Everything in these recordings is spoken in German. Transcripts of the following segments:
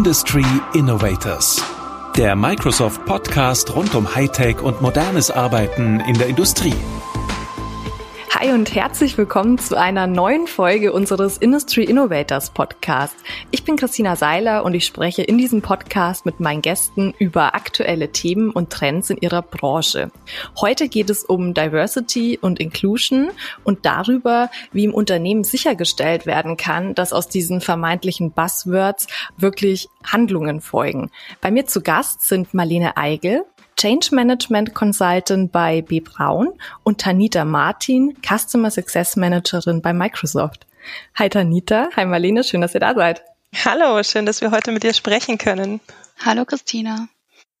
Industry Innovators. Der Microsoft Podcast rund um Hightech und modernes Arbeiten in der Industrie. Hi und herzlich willkommen zu einer neuen Folge unseres Industry Innovators Podcast. Ich bin Christina Seiler und ich spreche in diesem Podcast mit meinen Gästen über aktuelle Themen und Trends in ihrer Branche. Heute geht es um Diversity und Inclusion und darüber, wie im Unternehmen sichergestellt werden kann, dass aus diesen vermeintlichen Buzzwords wirklich Handlungen folgen. Bei mir zu Gast sind Marlene Eigel, Change Management Consultant bei B. Braun und Tanita Martin, Customer Success Managerin bei Microsoft. Hi Tanita, hi Marlene, schön, dass ihr da seid. Hallo, schön, dass wir heute mit dir sprechen können. Hallo Christina.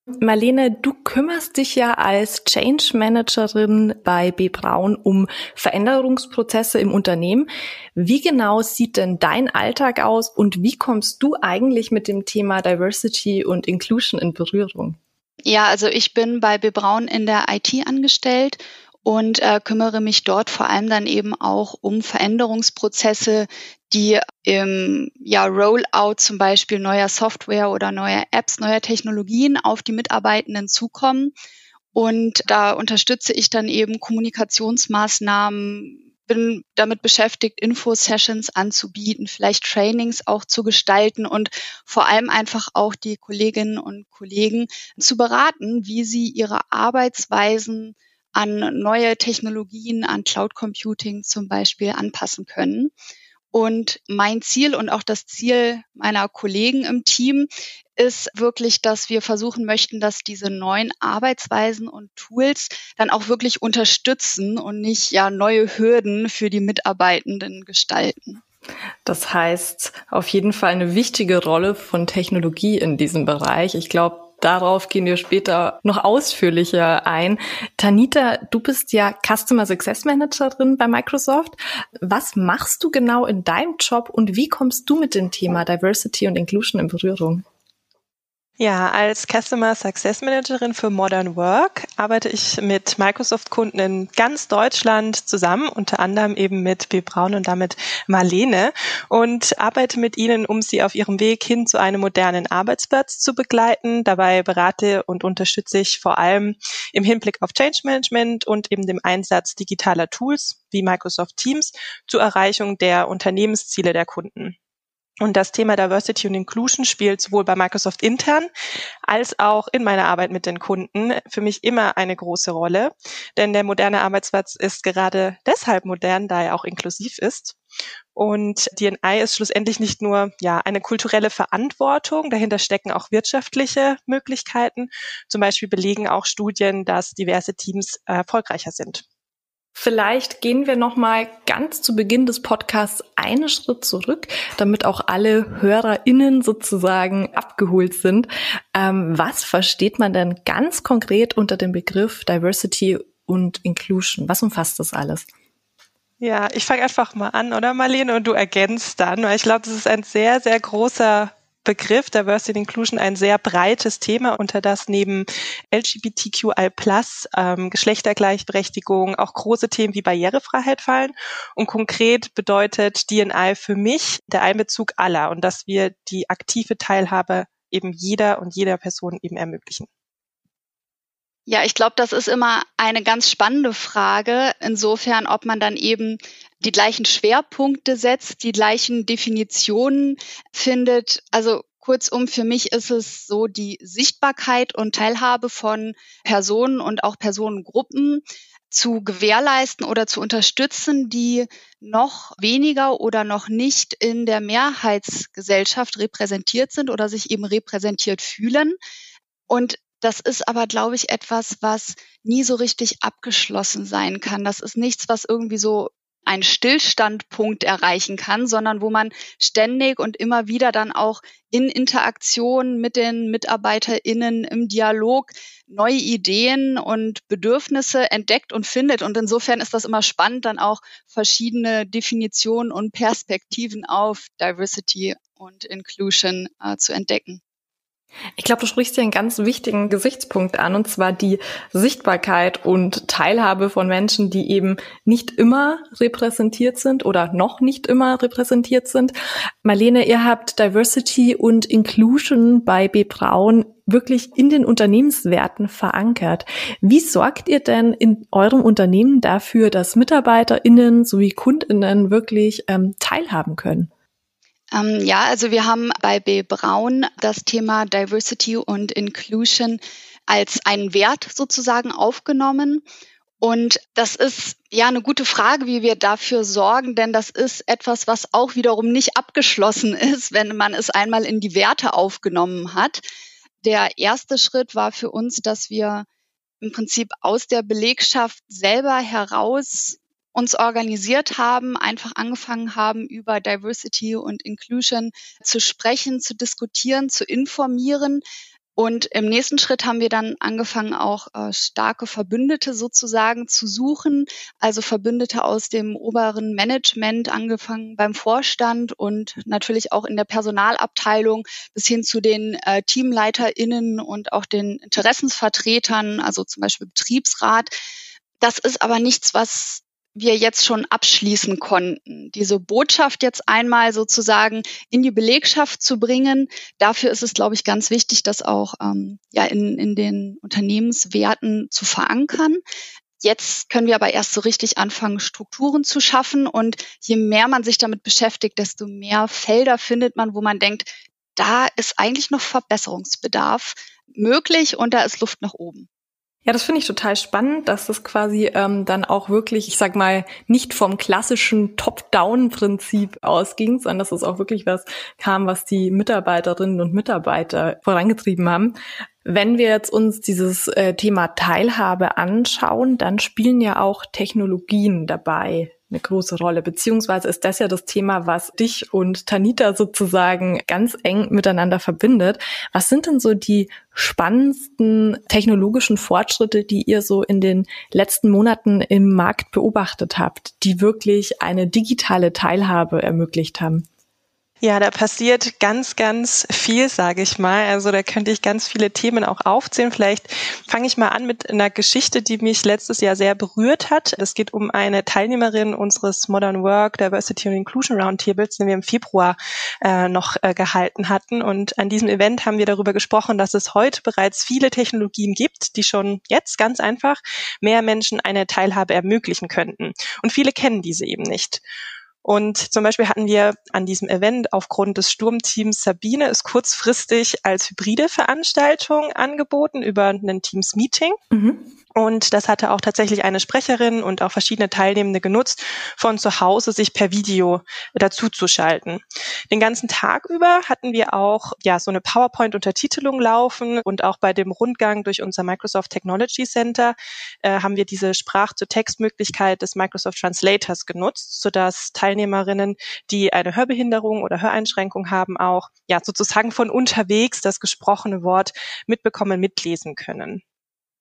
Marlene, du kümmerst dich ja als Change Managerin bei B. Braun um Veränderungsprozesse im Unternehmen. Wie genau sieht denn dein Alltag aus und wie kommst du eigentlich mit dem Thema Diversity und Inclusion in Berührung? Ja, also ich bin bei B. Braun in der IT angestellt und äh, kümmere mich dort vor allem dann eben auch um Veränderungsprozesse, die im ja, Rollout zum Beispiel neuer Software oder neuer Apps, neuer Technologien auf die Mitarbeitenden zukommen. Und da unterstütze ich dann eben Kommunikationsmaßnahmen, bin damit beschäftigt, Info-Sessions anzubieten, vielleicht Trainings auch zu gestalten und vor allem einfach auch die Kolleginnen und Kollegen zu beraten, wie sie ihre Arbeitsweisen an neue Technologien, an Cloud Computing zum Beispiel anpassen können. Und mein Ziel und auch das Ziel meiner Kollegen im Team ist wirklich, dass wir versuchen möchten, dass diese neuen Arbeitsweisen und Tools dann auch wirklich unterstützen und nicht ja neue Hürden für die Mitarbeitenden gestalten. Das heißt, auf jeden Fall eine wichtige Rolle von Technologie in diesem Bereich. Ich glaube, Darauf gehen wir später noch ausführlicher ein. Tanita, du bist ja Customer Success Managerin bei Microsoft. Was machst du genau in deinem Job und wie kommst du mit dem Thema Diversity und Inclusion in Berührung? Ja, als Customer Success Managerin für Modern Work arbeite ich mit Microsoft-Kunden in ganz Deutschland zusammen, unter anderem eben mit B. Braun und damit Marlene und arbeite mit ihnen, um sie auf ihrem Weg hin zu einem modernen Arbeitsplatz zu begleiten. Dabei berate und unterstütze ich vor allem im Hinblick auf Change Management und eben dem Einsatz digitaler Tools wie Microsoft Teams zur Erreichung der Unternehmensziele der Kunden. Und das Thema Diversity und Inclusion spielt sowohl bei Microsoft intern als auch in meiner Arbeit mit den Kunden für mich immer eine große Rolle. Denn der moderne Arbeitsplatz ist gerade deshalb modern, da er auch inklusiv ist. Und DNI ist schlussendlich nicht nur ja eine kulturelle Verantwortung, dahinter stecken auch wirtschaftliche Möglichkeiten. Zum Beispiel belegen auch Studien, dass diverse Teams erfolgreicher sind. Vielleicht gehen wir noch mal ganz zu Beginn des Podcasts einen Schritt zurück, damit auch alle HörerInnen sozusagen abgeholt sind. Ähm, was versteht man denn ganz konkret unter dem Begriff Diversity und Inclusion? Was umfasst das alles? Ja, ich fange einfach mal an, oder Marlene? Und du ergänzt dann, weil ich glaube, das ist ein sehr, sehr großer Begriff Diversity and Inclusion ein sehr breites Thema, unter das neben LGBTQI+, ähm, Geschlechtergleichberechtigung auch große Themen wie Barrierefreiheit fallen. Und konkret bedeutet DNI für mich der Einbezug aller und dass wir die aktive Teilhabe eben jeder und jeder Person eben ermöglichen. Ja, ich glaube, das ist immer eine ganz spannende Frage, insofern, ob man dann eben die gleichen Schwerpunkte setzt, die gleichen Definitionen findet. Also kurzum, für mich ist es so die Sichtbarkeit und Teilhabe von Personen und auch Personengruppen zu gewährleisten oder zu unterstützen, die noch weniger oder noch nicht in der Mehrheitsgesellschaft repräsentiert sind oder sich eben repräsentiert fühlen. Und das ist aber, glaube ich, etwas, was nie so richtig abgeschlossen sein kann. Das ist nichts, was irgendwie so einen Stillstandpunkt erreichen kann, sondern wo man ständig und immer wieder dann auch in Interaktion mit den MitarbeiterInnen im Dialog neue Ideen und Bedürfnisse entdeckt und findet. Und insofern ist das immer spannend, dann auch verschiedene Definitionen und Perspektiven auf Diversity und Inclusion äh, zu entdecken. Ich glaube, du sprichst hier einen ganz wichtigen Gesichtspunkt an, und zwar die Sichtbarkeit und Teilhabe von Menschen, die eben nicht immer repräsentiert sind oder noch nicht immer repräsentiert sind. Marlene, ihr habt Diversity und Inclusion bei B. Braun wirklich in den Unternehmenswerten verankert. Wie sorgt ihr denn in eurem Unternehmen dafür, dass MitarbeiterInnen sowie KundInnen wirklich ähm, teilhaben können? Ähm, ja, also wir haben bei B. Braun das Thema Diversity und Inclusion als einen Wert sozusagen aufgenommen. Und das ist ja eine gute Frage, wie wir dafür sorgen, denn das ist etwas, was auch wiederum nicht abgeschlossen ist, wenn man es einmal in die Werte aufgenommen hat. Der erste Schritt war für uns, dass wir im Prinzip aus der Belegschaft selber heraus uns organisiert haben, einfach angefangen haben, über Diversity und Inclusion zu sprechen, zu diskutieren, zu informieren. Und im nächsten Schritt haben wir dann angefangen, auch äh, starke Verbündete sozusagen zu suchen, also Verbündete aus dem oberen Management, angefangen beim Vorstand und natürlich auch in der Personalabteilung bis hin zu den äh, TeamleiterInnen und auch den Interessensvertretern, also zum Beispiel Betriebsrat. Das ist aber nichts, was wir jetzt schon abschließen konnten. Diese Botschaft jetzt einmal sozusagen in die Belegschaft zu bringen, dafür ist es, glaube ich, ganz wichtig, das auch ähm, ja in, in den Unternehmenswerten zu verankern. Jetzt können wir aber erst so richtig anfangen, Strukturen zu schaffen. Und je mehr man sich damit beschäftigt, desto mehr Felder findet man, wo man denkt, da ist eigentlich noch Verbesserungsbedarf möglich und da ist Luft nach oben. Ja, das finde ich total spannend, dass das quasi ähm, dann auch wirklich, ich sag mal, nicht vom klassischen Top-Down-Prinzip ausging, sondern dass es auch wirklich was kam, was die Mitarbeiterinnen und Mitarbeiter vorangetrieben haben. Wenn wir jetzt uns dieses äh, Thema Teilhabe anschauen, dann spielen ja auch Technologien dabei eine große Rolle. Beziehungsweise ist das ja das Thema, was dich und Tanita sozusagen ganz eng miteinander verbindet. Was sind denn so die spannendsten technologischen Fortschritte, die ihr so in den letzten Monaten im Markt beobachtet habt, die wirklich eine digitale Teilhabe ermöglicht haben? Ja, da passiert ganz, ganz viel, sage ich mal. Also da könnte ich ganz viele Themen auch aufzählen. Vielleicht fange ich mal an mit einer Geschichte, die mich letztes Jahr sehr berührt hat. Es geht um eine Teilnehmerin unseres Modern Work Diversity and Inclusion Roundtables, den wir im Februar äh, noch äh, gehalten hatten. Und an diesem Event haben wir darüber gesprochen, dass es heute bereits viele Technologien gibt, die schon jetzt ganz einfach mehr Menschen eine Teilhabe ermöglichen könnten. Und viele kennen diese eben nicht. Und zum Beispiel hatten wir an diesem Event aufgrund des Sturmteams Sabine es kurzfristig als hybride Veranstaltung angeboten über ein Teams-Meeting. Mhm. Und das hatte auch tatsächlich eine Sprecherin und auch verschiedene Teilnehmende genutzt, von zu Hause sich per Video dazu zu schalten. Den ganzen Tag über hatten wir auch ja so eine PowerPoint-Untertitelung laufen und auch bei dem Rundgang durch unser Microsoft Technology Center äh, haben wir diese Sprach-zu-Text-Möglichkeit des Microsoft Translators genutzt, sodass Teilnehmerinnen, die eine Hörbehinderung oder Höreinschränkung haben, auch ja sozusagen von unterwegs das gesprochene Wort mitbekommen, mitlesen können.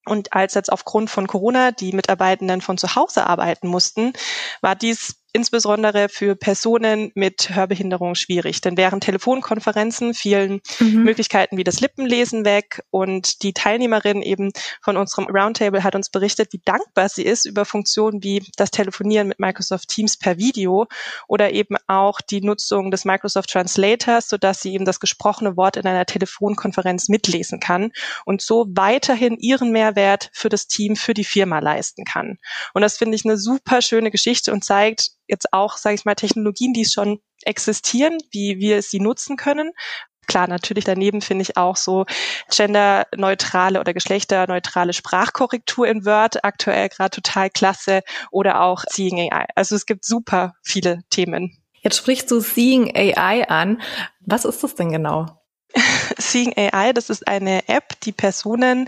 Und als jetzt aufgrund von Corona die Mitarbeitenden von zu Hause arbeiten mussten, war dies insbesondere für Personen mit Hörbehinderung schwierig. Denn während Telefonkonferenzen fielen mhm. Möglichkeiten wie das Lippenlesen weg und die Teilnehmerin eben von unserem Roundtable hat uns berichtet, wie dankbar sie ist über Funktionen wie das Telefonieren mit Microsoft Teams per Video oder eben auch die Nutzung des Microsoft Translators, sodass sie eben das gesprochene Wort in einer Telefonkonferenz mitlesen kann und so weiterhin ihren Mehrwert für das Team, für die Firma leisten kann. Und das finde ich eine super schöne Geschichte und zeigt, jetzt auch, sage ich mal, Technologien, die schon existieren, wie wir sie nutzen können. Klar, natürlich daneben finde ich auch so genderneutrale oder geschlechterneutrale Sprachkorrektur in Word aktuell gerade total klasse oder auch Seeing AI. Also es gibt super viele Themen. Jetzt sprichst du Seeing AI an. Was ist das denn genau? Seeing AI, das ist eine App, die Personen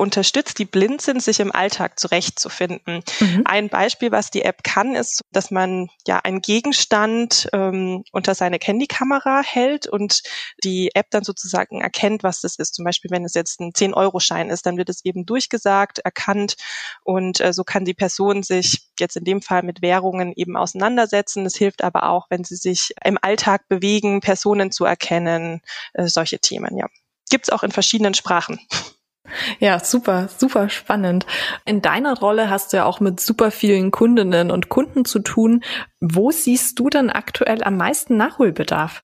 unterstützt, die blind sind, sich im Alltag zurechtzufinden. Mhm. Ein Beispiel, was die App kann, ist, dass man ja einen Gegenstand ähm, unter seine Handykamera hält und die App dann sozusagen erkennt, was das ist. Zum Beispiel, wenn es jetzt ein 10-Euro-Schein ist, dann wird es eben durchgesagt, erkannt und äh, so kann die Person sich jetzt in dem Fall mit Währungen eben auseinandersetzen. Es hilft aber auch, wenn sie sich im Alltag bewegen, Personen zu erkennen, äh, solche Themen, ja. gibt's auch in verschiedenen Sprachen. Ja, super, super spannend. In deiner Rolle hast du ja auch mit super vielen Kundinnen und Kunden zu tun. Wo siehst du denn aktuell am meisten Nachholbedarf?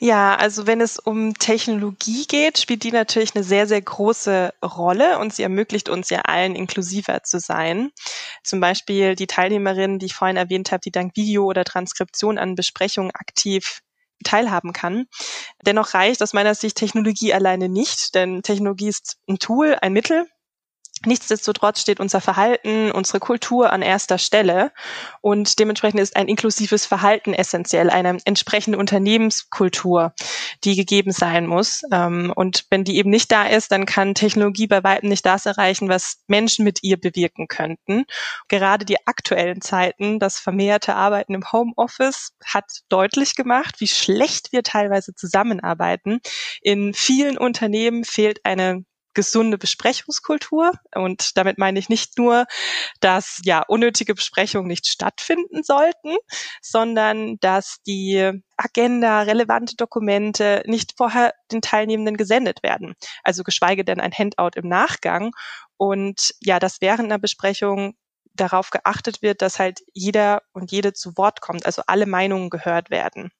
Ja, also wenn es um Technologie geht, spielt die natürlich eine sehr, sehr große Rolle und sie ermöglicht uns ja allen inklusiver zu sein. Zum Beispiel die Teilnehmerin, die ich vorhin erwähnt habe, die dank Video oder Transkription an Besprechungen aktiv teilhaben kann. Dennoch reicht aus meiner Sicht Technologie alleine nicht, denn Technologie ist ein Tool, ein Mittel, Nichtsdestotrotz steht unser Verhalten, unsere Kultur an erster Stelle und dementsprechend ist ein inklusives Verhalten essentiell, eine entsprechende Unternehmenskultur, die gegeben sein muss. Ähm, und wenn die eben nicht da ist, dann kann Technologie bei weitem nicht das erreichen, was Menschen mit ihr bewirken könnten. Gerade die aktuellen Zeiten, das vermehrte Arbeiten im Homeoffice hat deutlich gemacht, wie schlecht wir teilweise zusammenarbeiten. In vielen Unternehmen fehlt eine gesunde Besprechungskultur. Und damit meine ich nicht nur, dass ja unnötige Besprechungen nicht stattfinden sollten, sondern dass die Agenda, relevante Dokumente nicht vorher den Teilnehmenden gesendet werden. Also geschweige denn ein Handout im Nachgang. Und ja, dass während einer Besprechung darauf geachtet wird, dass halt jeder und jede zu Wort kommt, also alle Meinungen gehört werden.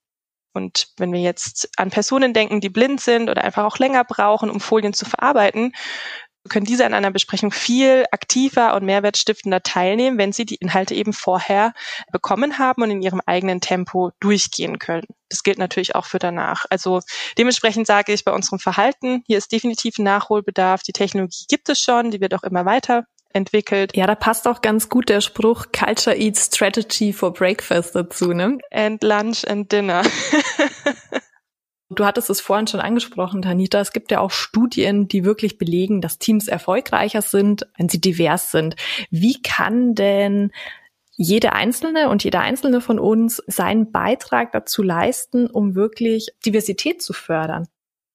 Und wenn wir jetzt an Personen denken, die blind sind oder einfach auch länger brauchen, um Folien zu verarbeiten, können diese an einer Besprechung viel aktiver und mehrwertstiftender teilnehmen, wenn sie die Inhalte eben vorher bekommen haben und in ihrem eigenen Tempo durchgehen können. Das gilt natürlich auch für danach. Also dementsprechend sage ich bei unserem Verhalten, hier ist definitiv Nachholbedarf. Die Technologie gibt es schon, die wird auch immer weiter entwickelt. Ja, da passt auch ganz gut der Spruch Culture Eats Strategy for Breakfast dazu, ne? And Lunch and Dinner. Du hattest es vorhin schon angesprochen, Tanita. Es gibt ja auch Studien, die wirklich belegen, dass Teams erfolgreicher sind, wenn sie divers sind. Wie kann denn jede Einzelne und jeder Einzelne von uns seinen Beitrag dazu leisten, um wirklich Diversität zu fördern?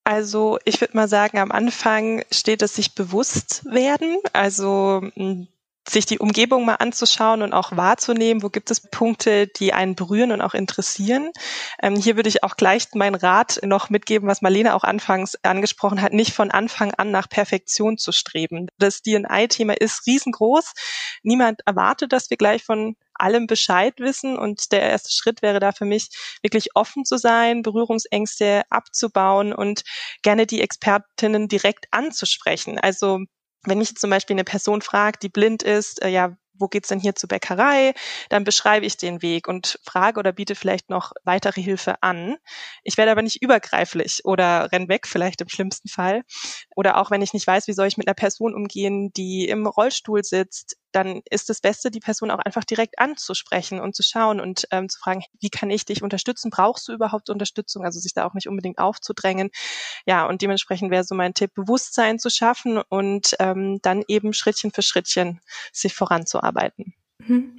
Also ich würde mal sagen, am Anfang steht es sich bewusst werden. Also sich die Umgebung mal anzuschauen und auch wahrzunehmen, wo gibt es Punkte, die einen berühren und auch interessieren. Ähm, hier würde ich auch gleich meinen Rat noch mitgeben, was Marlene auch anfangs angesprochen hat, nicht von Anfang an nach Perfektion zu streben. Das DNI-Thema ist riesengroß. Niemand erwartet, dass wir gleich von allem Bescheid wissen. Und der erste Schritt wäre da für mich, wirklich offen zu sein, Berührungsängste abzubauen und gerne die Expertinnen direkt anzusprechen. Also wenn mich zum Beispiel eine Person fragt, die blind ist, äh, ja, wo geht's denn hier zur Bäckerei? Dann beschreibe ich den Weg und frage oder biete vielleicht noch weitere Hilfe an. Ich werde aber nicht übergreiflich oder renn weg, vielleicht im schlimmsten Fall. Oder auch wenn ich nicht weiß, wie soll ich mit einer Person umgehen, die im Rollstuhl sitzt, dann ist das Beste, die Person auch einfach direkt anzusprechen und zu schauen und ähm, zu fragen, wie kann ich dich unterstützen? Brauchst du überhaupt Unterstützung? Also sich da auch nicht unbedingt aufzudrängen. Ja, und dementsprechend wäre so mein Tipp, Bewusstsein zu schaffen und ähm, dann eben Schrittchen für Schrittchen sich voranzuarbeiten. Mhm.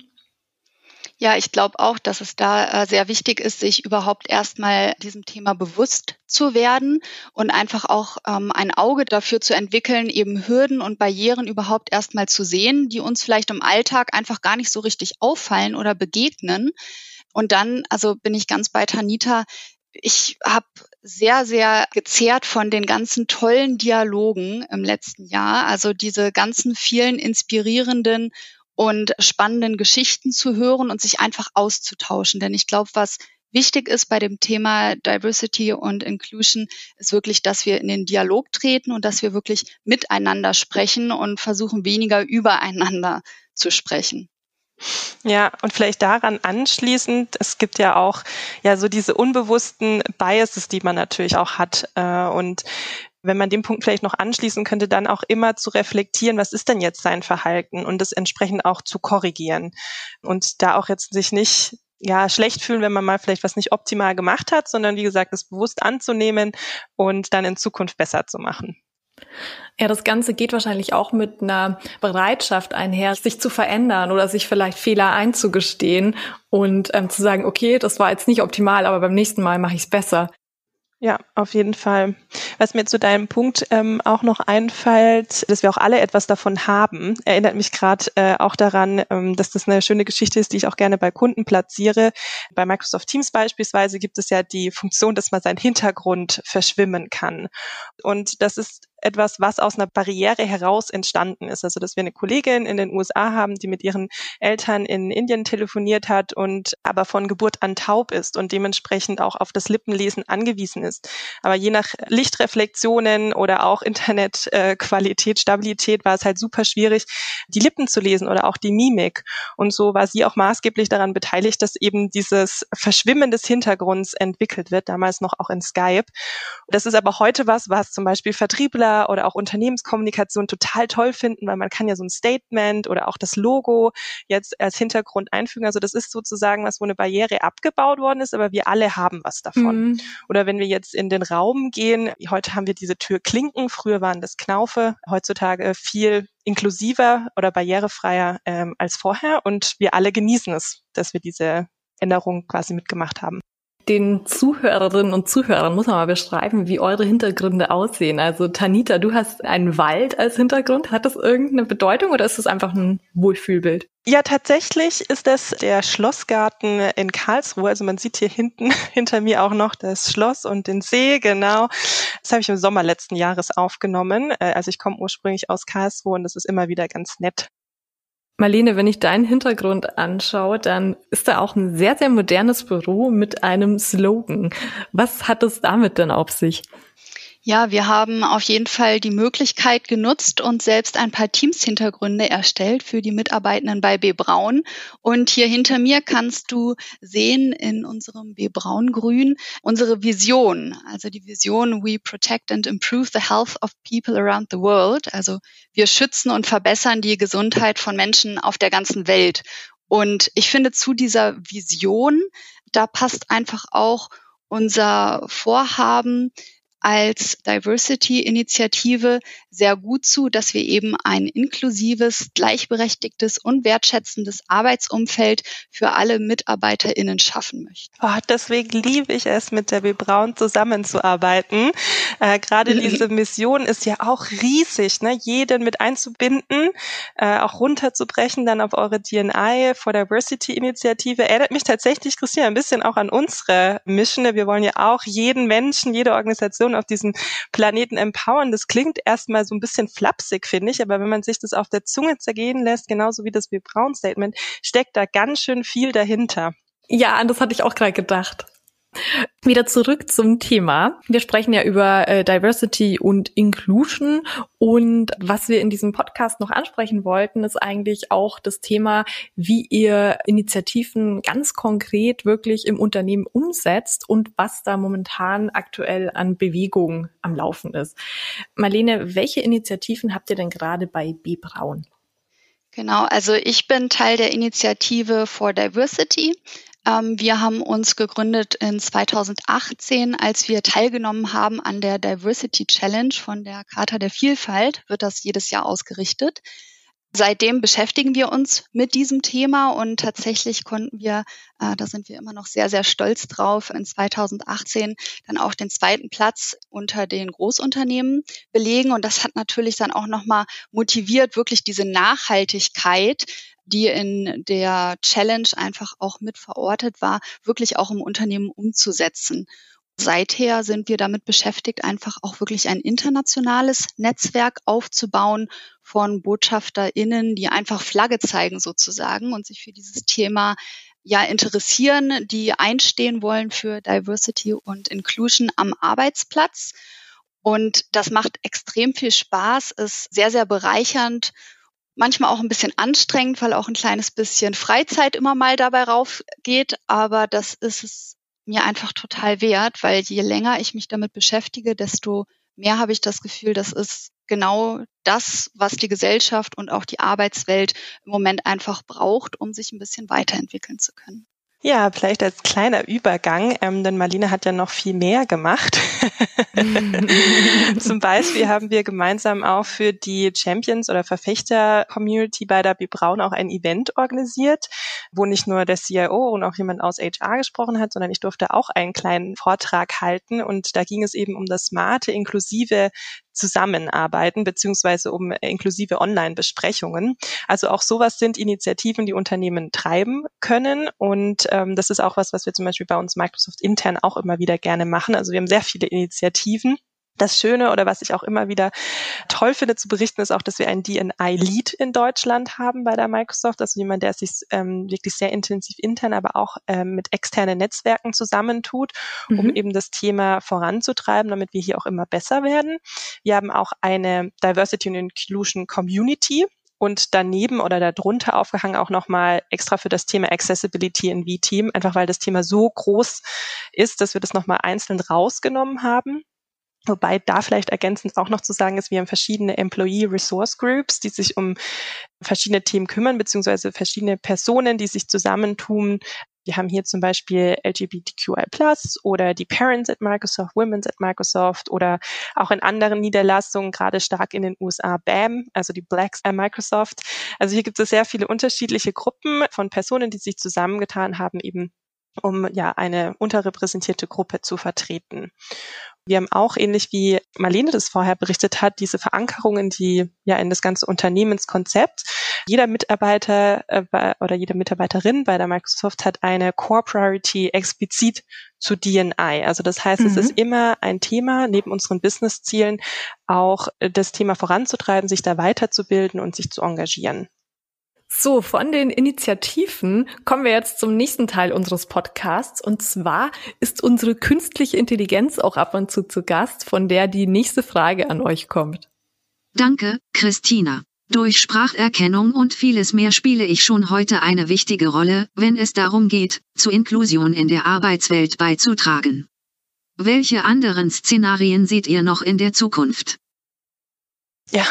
Ja, ich glaube auch, dass es da äh, sehr wichtig ist, sich überhaupt erstmal diesem Thema bewusst zu werden und einfach auch ähm, ein Auge dafür zu entwickeln, eben Hürden und Barrieren überhaupt erstmal zu sehen, die uns vielleicht im Alltag einfach gar nicht so richtig auffallen oder begegnen. Und dann, also bin ich ganz bei Tanita, ich habe sehr, sehr gezehrt von den ganzen tollen Dialogen im letzten Jahr. Also diese ganzen vielen inspirierenden und spannenden Geschichten zu hören und sich einfach auszutauschen. Denn ich glaube, was wichtig ist bei dem Thema Diversity und Inclusion, ist wirklich, dass wir in den Dialog treten und dass wir wirklich miteinander sprechen und versuchen, weniger übereinander zu sprechen. Ja, und vielleicht daran anschließend, es gibt ja auch ja so diese unbewussten Biases, die man natürlich auch hat. Äh, und wenn man den Punkt vielleicht noch anschließen könnte, dann auch immer zu reflektieren, was ist denn jetzt sein Verhalten und das entsprechend auch zu korrigieren und da auch jetzt sich nicht ja, schlecht fühlen, wenn man mal vielleicht was nicht optimal gemacht hat, sondern wie gesagt, es bewusst anzunehmen und dann in Zukunft besser zu machen. Ja, das Ganze geht wahrscheinlich auch mit einer Bereitschaft einher, sich zu verändern oder sich vielleicht Fehler einzugestehen und ähm, zu sagen, okay, das war jetzt nicht optimal, aber beim nächsten Mal mache ich es besser. Ja, auf jeden Fall. Was mir zu deinem Punkt ähm, auch noch einfällt, dass wir auch alle etwas davon haben, erinnert mich gerade äh, auch daran, ähm, dass das eine schöne Geschichte ist, die ich auch gerne bei Kunden platziere. Bei Microsoft Teams beispielsweise gibt es ja die Funktion, dass man seinen Hintergrund verschwimmen kann. Und das ist etwas, was aus einer Barriere heraus entstanden ist. Also, dass wir eine Kollegin in den USA haben, die mit ihren Eltern in Indien telefoniert hat und aber von Geburt an taub ist und dementsprechend auch auf das Lippenlesen angewiesen ist. Aber je nach Lichtreflexionen oder auch Internetqualität, äh, Stabilität war es halt super schwierig, die Lippen zu lesen oder auch die Mimik. Und so war sie auch maßgeblich daran beteiligt, dass eben dieses Verschwimmen des Hintergrunds entwickelt wird, damals noch auch in Skype. Das ist aber heute was, was zum Beispiel Vertriebler oder auch Unternehmenskommunikation total toll finden, weil man kann ja so ein Statement oder auch das Logo jetzt als Hintergrund einfügen. Also das ist sozusagen was, wo eine Barriere abgebaut worden ist, aber wir alle haben was davon. Mhm. Oder wenn wir jetzt in den Raum gehen, heute haben wir diese Türklinken, früher waren das Knaufe, heutzutage viel inklusiver oder barrierefreier ähm, als vorher und wir alle genießen es, dass wir diese Änderung quasi mitgemacht haben den Zuhörerinnen und Zuhörern muss man mal beschreiben, wie eure Hintergründe aussehen. Also Tanita, du hast einen Wald als Hintergrund. Hat das irgendeine Bedeutung oder ist das einfach ein Wohlfühlbild? Ja, tatsächlich ist das der Schlossgarten in Karlsruhe. Also man sieht hier hinten hinter mir auch noch das Schloss und den See, genau. Das habe ich im Sommer letzten Jahres aufgenommen. Äh, also ich komme ursprünglich aus Karlsruhe und das ist immer wieder ganz nett, Marlene, wenn ich deinen Hintergrund anschaue, dann ist da auch ein sehr, sehr modernes Büro mit einem Slogan. Was hat es damit denn auf sich? Ja, wir haben auf jeden Fall die Möglichkeit genutzt und selbst ein paar Teams-Hintergründe erstellt für die Mitarbeitenden bei B Braun. Und hier hinter mir kannst du sehen in unserem B Braun Grün unsere Vision. Also die Vision We Protect and Improve the Health of People Around the World. Also wir schützen und verbessern die Gesundheit von Menschen auf der ganzen Welt. Und ich finde zu dieser Vision, da passt einfach auch unser Vorhaben, als Diversity-Initiative sehr gut zu, dass wir eben ein inklusives, gleichberechtigtes und wertschätzendes Arbeitsumfeld für alle MitarbeiterInnen schaffen möchten. Oh, deswegen liebe ich es, mit der B Braun zusammenzuarbeiten. Äh, Gerade diese Mission ist ja auch riesig, ne? jeden mit einzubinden, äh, auch runterzubrechen dann auf eure DNI for Diversity-Initiative. Erinnert mich tatsächlich, Christina, ein bisschen auch an unsere Mission. Wir wollen ja auch jeden Menschen, jede Organisation auf diesem Planeten empowern. Das klingt erstmal so ein bisschen flapsig, finde ich, aber wenn man sich das auf der Zunge zergehen lässt, genauso wie das Wir Braun Statement, steckt da ganz schön viel dahinter. Ja, an das hatte ich auch gerade gedacht. Wieder zurück zum Thema. Wir sprechen ja über äh, Diversity und Inclusion und was wir in diesem Podcast noch ansprechen wollten, ist eigentlich auch das Thema, wie ihr Initiativen ganz konkret wirklich im Unternehmen umsetzt und was da momentan aktuell an Bewegung am Laufen ist. Marlene, welche Initiativen habt ihr denn gerade bei B Braun? Genau, also ich bin Teil der Initiative for Diversity. Ähm, wir haben uns gegründet in 2018, als wir teilgenommen haben an der Diversity Challenge von der Charta der Vielfalt, wird das jedes Jahr ausgerichtet. Seitdem beschäftigen wir uns mit diesem Thema und tatsächlich konnten wir, äh, da sind wir immer noch sehr, sehr stolz drauf, in 2018 dann auch den zweiten Platz unter den Großunternehmen belegen. Und das hat natürlich dann auch nochmal motiviert, wirklich diese Nachhaltigkeit die in der Challenge einfach auch mit verortet war, wirklich auch im Unternehmen umzusetzen. Seither sind wir damit beschäftigt, einfach auch wirklich ein internationales Netzwerk aufzubauen von BotschafterInnen, die einfach Flagge zeigen sozusagen und sich für dieses Thema ja interessieren, die einstehen wollen für Diversity und Inclusion am Arbeitsplatz. Und das macht extrem viel Spaß, ist sehr, sehr bereichernd manchmal auch ein bisschen anstrengend, weil auch ein kleines bisschen Freizeit immer mal dabei raufgeht. Aber das ist es mir einfach total wert, weil je länger ich mich damit beschäftige, desto mehr habe ich das Gefühl, das ist genau das, was die Gesellschaft und auch die Arbeitswelt im Moment einfach braucht, um sich ein bisschen weiterentwickeln zu können. Ja, vielleicht als kleiner Übergang, ähm, denn Marlene hat ja noch viel mehr gemacht. Zum Beispiel haben wir gemeinsam auch für die Champions oder Verfechter-Community bei der B Braun auch ein Event organisiert, wo nicht nur der CIO und auch jemand aus HR gesprochen hat, sondern ich durfte auch einen kleinen Vortrag halten. Und da ging es eben um das smarte, inklusive zusammenarbeiten, beziehungsweise um inklusive Online-Besprechungen. Also auch sowas sind Initiativen, die Unternehmen treiben können. Und ähm, das ist auch was, was wir zum Beispiel bei uns Microsoft intern auch immer wieder gerne machen. Also wir haben sehr viele Initiativen das Schöne oder was ich auch immer wieder toll finde zu berichten, ist auch, dass wir einen DNI-Lead in Deutschland haben bei der Microsoft. Also jemand, der sich ähm, wirklich sehr intensiv intern, aber auch ähm, mit externen Netzwerken zusammentut, um mhm. eben das Thema voranzutreiben, damit wir hier auch immer besser werden. Wir haben auch eine Diversity and Inclusion Community und daneben oder darunter aufgehangen auch nochmal extra für das Thema Accessibility in V-Team, einfach weil das Thema so groß ist, dass wir das nochmal einzeln rausgenommen haben. Wobei da vielleicht ergänzend auch noch zu sagen ist, wir haben verschiedene Employee Resource Groups, die sich um verschiedene Themen kümmern, beziehungsweise verschiedene Personen, die sich zusammentun. Wir haben hier zum Beispiel LGBTQI Plus oder die Parents at Microsoft, Women's at Microsoft oder auch in anderen Niederlassungen, gerade stark in den USA BAM, also die Blacks at Microsoft. Also hier gibt es sehr viele unterschiedliche Gruppen von Personen, die sich zusammengetan haben, eben um ja eine unterrepräsentierte Gruppe zu vertreten. Wir haben auch, ähnlich wie Marlene das vorher berichtet hat, diese Verankerung in die, ja, in das ganze Unternehmenskonzept. Jeder Mitarbeiter äh, oder jede Mitarbeiterin bei der Microsoft hat eine Core Priority explizit zu DNI. Also das heißt, mhm. es ist immer ein Thema neben unseren Business-Zielen auch das Thema voranzutreiben, sich da weiterzubilden und sich zu engagieren. So, von den Initiativen kommen wir jetzt zum nächsten Teil unseres Podcasts. Und zwar ist unsere künstliche Intelligenz auch ab und zu zu Gast, von der die nächste Frage an euch kommt. Danke, Christina. Durch Spracherkennung und vieles mehr spiele ich schon heute eine wichtige Rolle, wenn es darum geht, zu Inklusion in der Arbeitswelt beizutragen. Welche anderen Szenarien seht ihr noch in der Zukunft? Ja,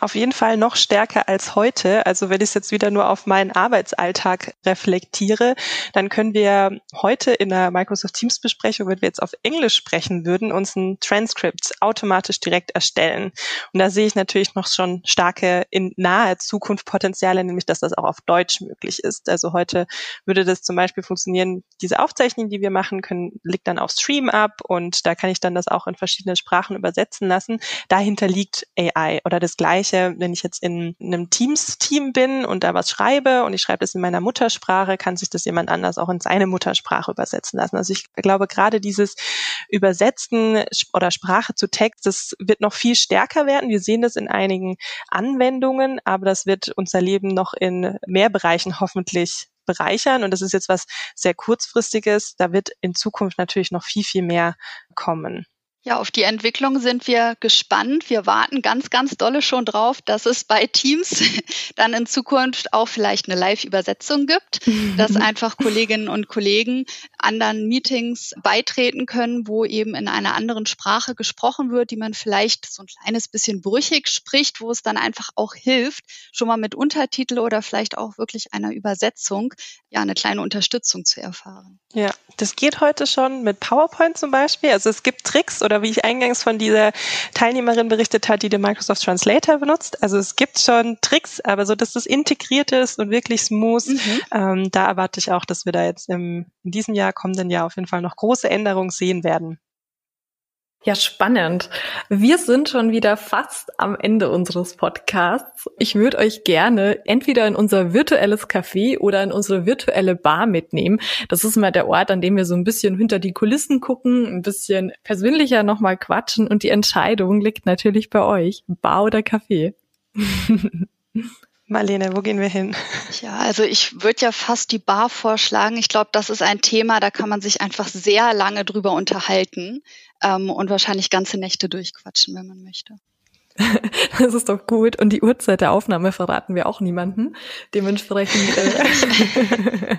auf jeden Fall noch stärker als heute. Also wenn ich es jetzt wieder nur auf meinen Arbeitsalltag reflektiere, dann können wir heute in der Microsoft Teams Besprechung, wenn wir jetzt auf Englisch sprechen würden, uns ein Transcript automatisch direkt erstellen. Und da sehe ich natürlich noch schon starke in naher Zukunft Potenziale, nämlich dass das auch auf Deutsch möglich ist. Also heute würde das zum Beispiel funktionieren, diese Aufzeichnungen, die wir machen können, liegt dann auf Stream ab und da kann ich dann das auch in verschiedene Sprachen übersetzen lassen. Dahinter liegt AI oder das Gleiche, wenn ich jetzt in einem Teams-Team bin und da was schreibe und ich schreibe das in meiner Muttersprache, kann sich das jemand anders auch in seine Muttersprache übersetzen lassen. Also ich glaube, gerade dieses Übersetzen oder Sprache zu Text, das wird noch viel stärker werden. Wir sehen das in einigen Anwendungen, aber das wird unser Leben noch in mehr Bereichen hoffentlich bereichern. Und das ist jetzt was sehr kurzfristiges. Da wird in Zukunft natürlich noch viel, viel mehr kommen. Ja, auf die Entwicklung sind wir gespannt. Wir warten ganz, ganz dolle schon drauf, dass es bei Teams dann in Zukunft auch vielleicht eine Live-Übersetzung gibt, dass einfach Kolleginnen und Kollegen anderen Meetings beitreten können, wo eben in einer anderen Sprache gesprochen wird, die man vielleicht so ein kleines bisschen brüchig spricht, wo es dann einfach auch hilft, schon mal mit Untertitel oder vielleicht auch wirklich einer Übersetzung ja eine kleine Unterstützung zu erfahren. Ja, das geht heute schon mit PowerPoint zum Beispiel. Also es gibt Tricks oder wie ich eingangs von dieser Teilnehmerin berichtet hat, die den Microsoft Translator benutzt. Also es gibt schon Tricks, aber so, dass das integriert ist und wirklich smooth, mhm. ähm, da erwarte ich auch, dass wir da jetzt im, in diesem Jahr, kommenden Jahr auf jeden Fall noch große Änderungen sehen werden. Ja, spannend. Wir sind schon wieder fast am Ende unseres Podcasts. Ich würde euch gerne entweder in unser virtuelles Café oder in unsere virtuelle Bar mitnehmen. Das ist mal der Ort, an dem wir so ein bisschen hinter die Kulissen gucken, ein bisschen persönlicher nochmal quatschen und die Entscheidung liegt natürlich bei euch. Bar oder Café? Marlene, wo gehen wir hin? Ja, also ich würde ja fast die Bar vorschlagen. Ich glaube, das ist ein Thema, da kann man sich einfach sehr lange drüber unterhalten ähm, und wahrscheinlich ganze Nächte durchquatschen, wenn man möchte. Das ist doch gut. Und die Uhrzeit der Aufnahme verraten wir auch niemanden. Dementsprechend. Äh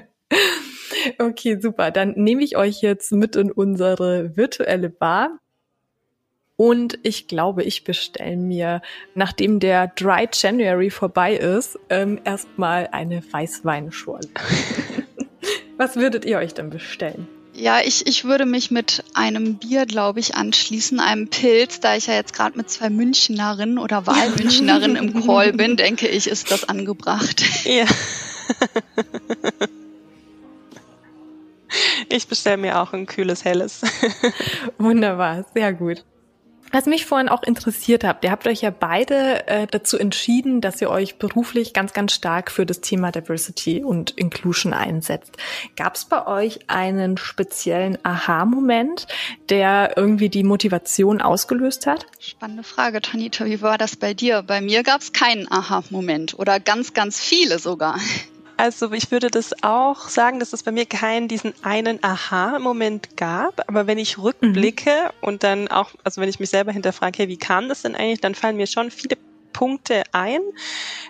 okay, super. Dann nehme ich euch jetzt mit in unsere virtuelle Bar. Und ich glaube, ich bestelle mir, nachdem der Dry January vorbei ist, ähm, erstmal eine Weißweinschorle. Was würdet ihr euch denn bestellen? Ja, ich, ich würde mich mit einem Bier, glaube ich, anschließen, einem Pilz, da ich ja jetzt gerade mit zwei Münchnerinnen oder Wahlmünchnerinnen im Call bin, denke ich, ist das angebracht. Ja. Ich bestelle mir auch ein kühles Helles. Wunderbar, sehr gut. Was mich vorhin auch interessiert habt, ihr habt euch ja beide äh, dazu entschieden, dass ihr euch beruflich ganz, ganz stark für das Thema Diversity und Inclusion einsetzt. Gab es bei euch einen speziellen Aha-Moment, der irgendwie die Motivation ausgelöst hat? Spannende Frage, Tanita. Wie war das bei dir? Bei mir gab es keinen Aha-Moment oder ganz, ganz viele sogar. Also ich würde das auch sagen, dass es bei mir keinen diesen einen Aha-Moment gab. Aber wenn ich rückblicke mhm. und dann auch, also wenn ich mich selber hinterfrage, hey, wie kam das denn eigentlich, dann fallen mir schon viele Punkte ein,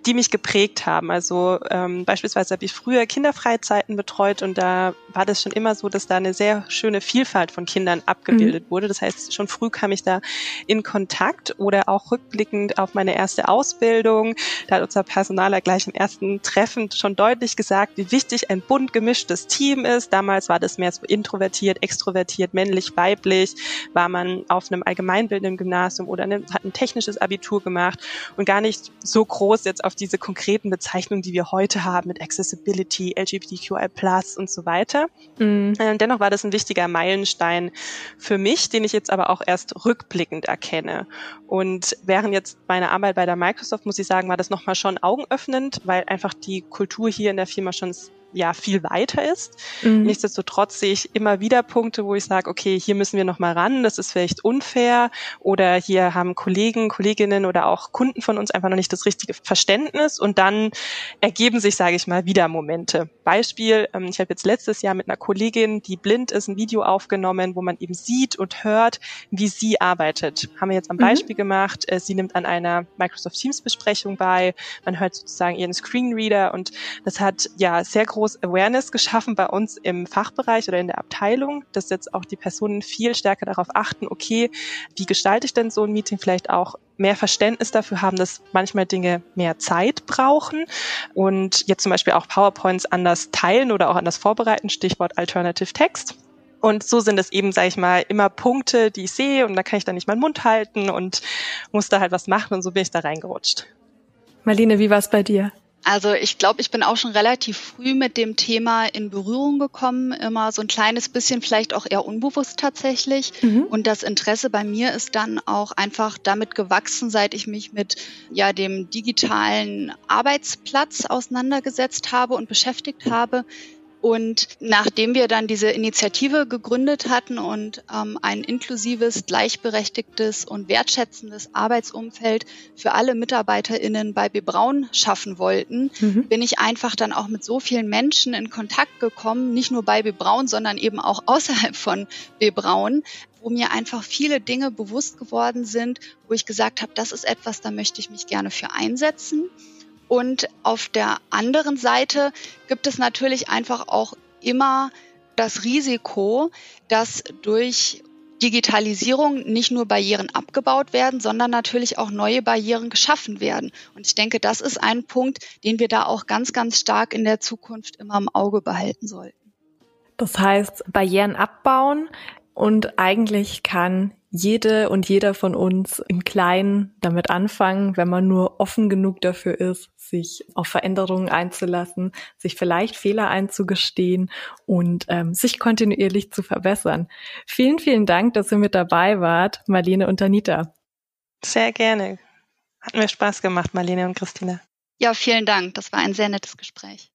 die mich geprägt haben. Also ähm, beispielsweise habe ich früher Kinderfreizeiten betreut und da war das schon immer so, dass da eine sehr schöne Vielfalt von Kindern abgebildet mhm. wurde. Das heißt, schon früh kam ich da in Kontakt oder auch rückblickend auf meine erste Ausbildung. Da hat unser Personaler gleich im ersten Treffen schon deutlich gesagt, wie wichtig ein bunt gemischtes Team ist. Damals war das mehr so introvertiert, extrovertiert, männlich, weiblich. War man auf einem allgemeinbildenden Gymnasium oder eine, hat ein technisches Abitur gemacht und gar nicht so groß jetzt auf diese konkreten Bezeichnungen, die wir heute haben mit Accessibility, LGBTQI+, und so weiter. Mhm. Äh, dennoch war das ein wichtiger Meilenstein für mich, den ich jetzt aber auch erst rückblickend erkenne. Und während jetzt meiner Arbeit bei der Microsoft, muss ich sagen, war das nochmal schon augenöffnend, weil einfach die Kultur hier in der Firma schon ja viel weiter ist. Mhm. Nichtsdestotrotz sehe ich immer wieder Punkte, wo ich sage, okay, hier müssen wir noch mal ran, das ist vielleicht unfair oder hier haben Kollegen, Kolleginnen oder auch Kunden von uns einfach noch nicht das richtige Verständnis und dann ergeben sich, sage ich mal, wieder Momente. Beispiel, ähm, ich habe jetzt letztes Jahr mit einer Kollegin, die blind ist, ein Video aufgenommen, wo man eben sieht und hört, wie sie arbeitet. Haben wir jetzt am mhm. Beispiel mhm. gemacht. Äh, sie nimmt an einer Microsoft Teams Besprechung bei. Man hört sozusagen ihren Screenreader und das hat ja sehr groß groß Awareness geschaffen bei uns im Fachbereich oder in der Abteilung, dass jetzt auch die Personen viel stärker darauf achten, okay, wie gestalte ich denn so ein Meeting vielleicht auch mehr Verständnis dafür haben, dass manchmal Dinge mehr Zeit brauchen und jetzt zum Beispiel auch PowerPoints anders teilen oder auch anders vorbereiten, Stichwort Alternative Text. Und so sind es eben, sage ich mal, immer Punkte, die ich sehe und da kann ich dann nicht meinen Mund halten und muss da halt was machen und so bin ich da reingerutscht. Marlene, wie war es bei dir? Also ich glaube, ich bin auch schon relativ früh mit dem Thema in Berührung gekommen, immer so ein kleines bisschen, vielleicht auch eher unbewusst tatsächlich. Mhm. Und das Interesse bei mir ist dann auch einfach damit gewachsen, seit ich mich mit ja dem digitalen Arbeitsplatz auseinandergesetzt habe und beschäftigt habe und nachdem wir dann diese Initiative gegründet hatten und ähm, ein inklusives, gleichberechtigtes und wertschätzendes Arbeitsumfeld für alle MitarbeiterInnen bei B. Braun schaffen wollten, mhm. bin ich einfach dann auch mit so vielen Menschen in Kontakt gekommen, nicht nur bei B. Braun, sondern eben auch außerhalb von B. Braun, wo mir einfach viele Dinge bewusst geworden sind, wo ich gesagt habe, das ist etwas, da möchte ich mich gerne für einsetzen. Und auf der anderen Seite gibt es natürlich einfach auch immer das Risiko, dass durch Digitalisierung nicht nur Barrieren abgebaut werden, sondern natürlich auch neue Barrieren geschaffen werden. Und ich denke, das ist ein Punkt, den wir da auch ganz, ganz stark in der Zukunft immer im Auge behalten sollten. Das heißt, Barrieren abbauen und eigentlich kann jede und jeder von uns im Kleinen damit anfangen, wenn man nur offen genug dafür ist, sich auf Veränderungen einzulassen, sich vielleicht Fehler einzugestehen und ähm, sich kontinuierlich zu verbessern. Vielen, vielen Dank, dass ihr mit dabei wart, Marlene und Anita. Sehr gerne. Hat mir Spaß gemacht, Marlene und Christina. Ja, vielen Dank. Das war ein sehr nettes Gespräch.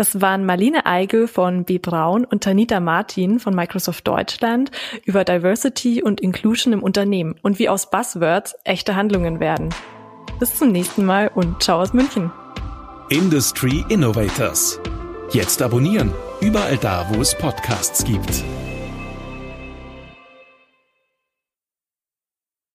Das waren Marlene Eigel von B. Braun und Tanita Martin von Microsoft Deutschland über Diversity und Inclusion im Unternehmen und wie aus Buzzwords echte Handlungen werden. Bis zum nächsten Mal und ciao aus München. Industry Innovators. Jetzt abonnieren, überall da, wo es Podcasts gibt.